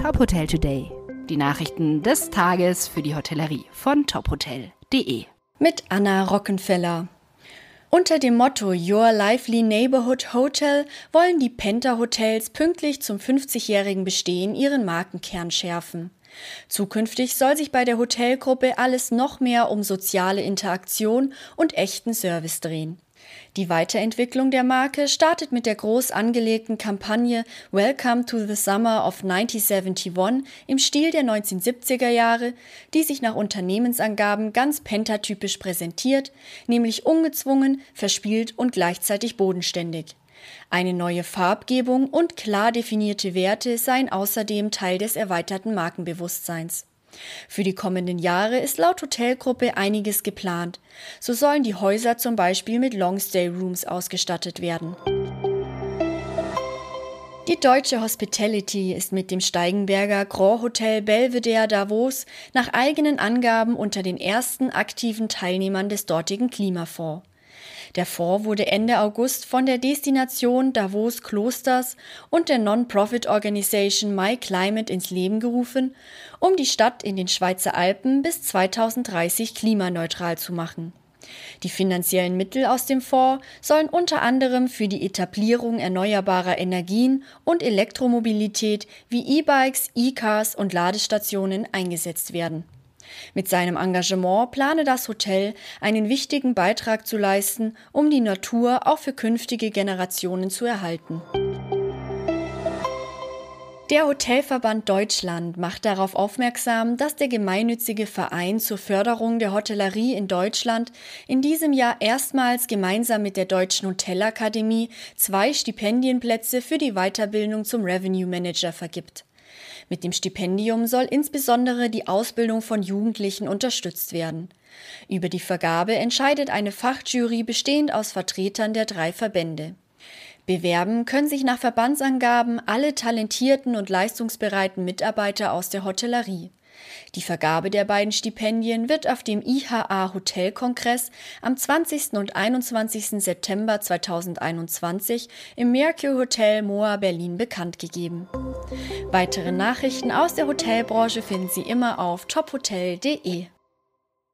Top Hotel Today. Die Nachrichten des Tages für die Hotellerie von tophotel.de. Mit Anna Rockenfeller. Unter dem Motto Your Lively Neighborhood Hotel wollen die Penta Hotels pünktlich zum 50-jährigen Bestehen ihren Markenkern schärfen. Zukünftig soll sich bei der Hotelgruppe alles noch mehr um soziale Interaktion und echten Service drehen. Die Weiterentwicklung der Marke startet mit der groß angelegten Kampagne Welcome to the Summer of 1971 im Stil der 1970er Jahre, die sich nach Unternehmensangaben ganz pentatypisch präsentiert, nämlich ungezwungen, verspielt und gleichzeitig bodenständig. Eine neue Farbgebung und klar definierte Werte seien außerdem Teil des erweiterten Markenbewusstseins. Für die kommenden Jahre ist laut Hotelgruppe einiges geplant. So sollen die Häuser zum Beispiel mit Longstay Rooms ausgestattet werden. Die deutsche Hospitality ist mit dem Steigenberger Grand Hotel Belvedere Davos nach eigenen Angaben unter den ersten aktiven Teilnehmern des dortigen Klimafonds. Der Fonds wurde Ende August von der Destination Davos Klosters und der Non-Profit Organisation My Climate ins Leben gerufen, um die Stadt in den Schweizer Alpen bis 2030 klimaneutral zu machen. Die finanziellen Mittel aus dem Fonds sollen unter anderem für die Etablierung erneuerbarer Energien und Elektromobilität wie E-Bikes, E-Cars und Ladestationen eingesetzt werden. Mit seinem Engagement plane das Hotel einen wichtigen Beitrag zu leisten, um die Natur auch für künftige Generationen zu erhalten. Der Hotelverband Deutschland macht darauf aufmerksam, dass der gemeinnützige Verein zur Förderung der Hotellerie in Deutschland in diesem Jahr erstmals gemeinsam mit der Deutschen Hotelakademie zwei Stipendienplätze für die Weiterbildung zum Revenue Manager vergibt. Mit dem Stipendium soll insbesondere die Ausbildung von Jugendlichen unterstützt werden. Über die Vergabe entscheidet eine Fachjury bestehend aus Vertretern der drei Verbände. Bewerben können sich nach Verbandsangaben alle talentierten und leistungsbereiten Mitarbeiter aus der Hotellerie. Die Vergabe der beiden Stipendien wird auf dem IHA Hotelkongress am 20. und 21. September 2021 im Mercure Hotel Moa Berlin bekannt gegeben. Weitere Nachrichten aus der Hotelbranche finden Sie immer auf tophotel.de.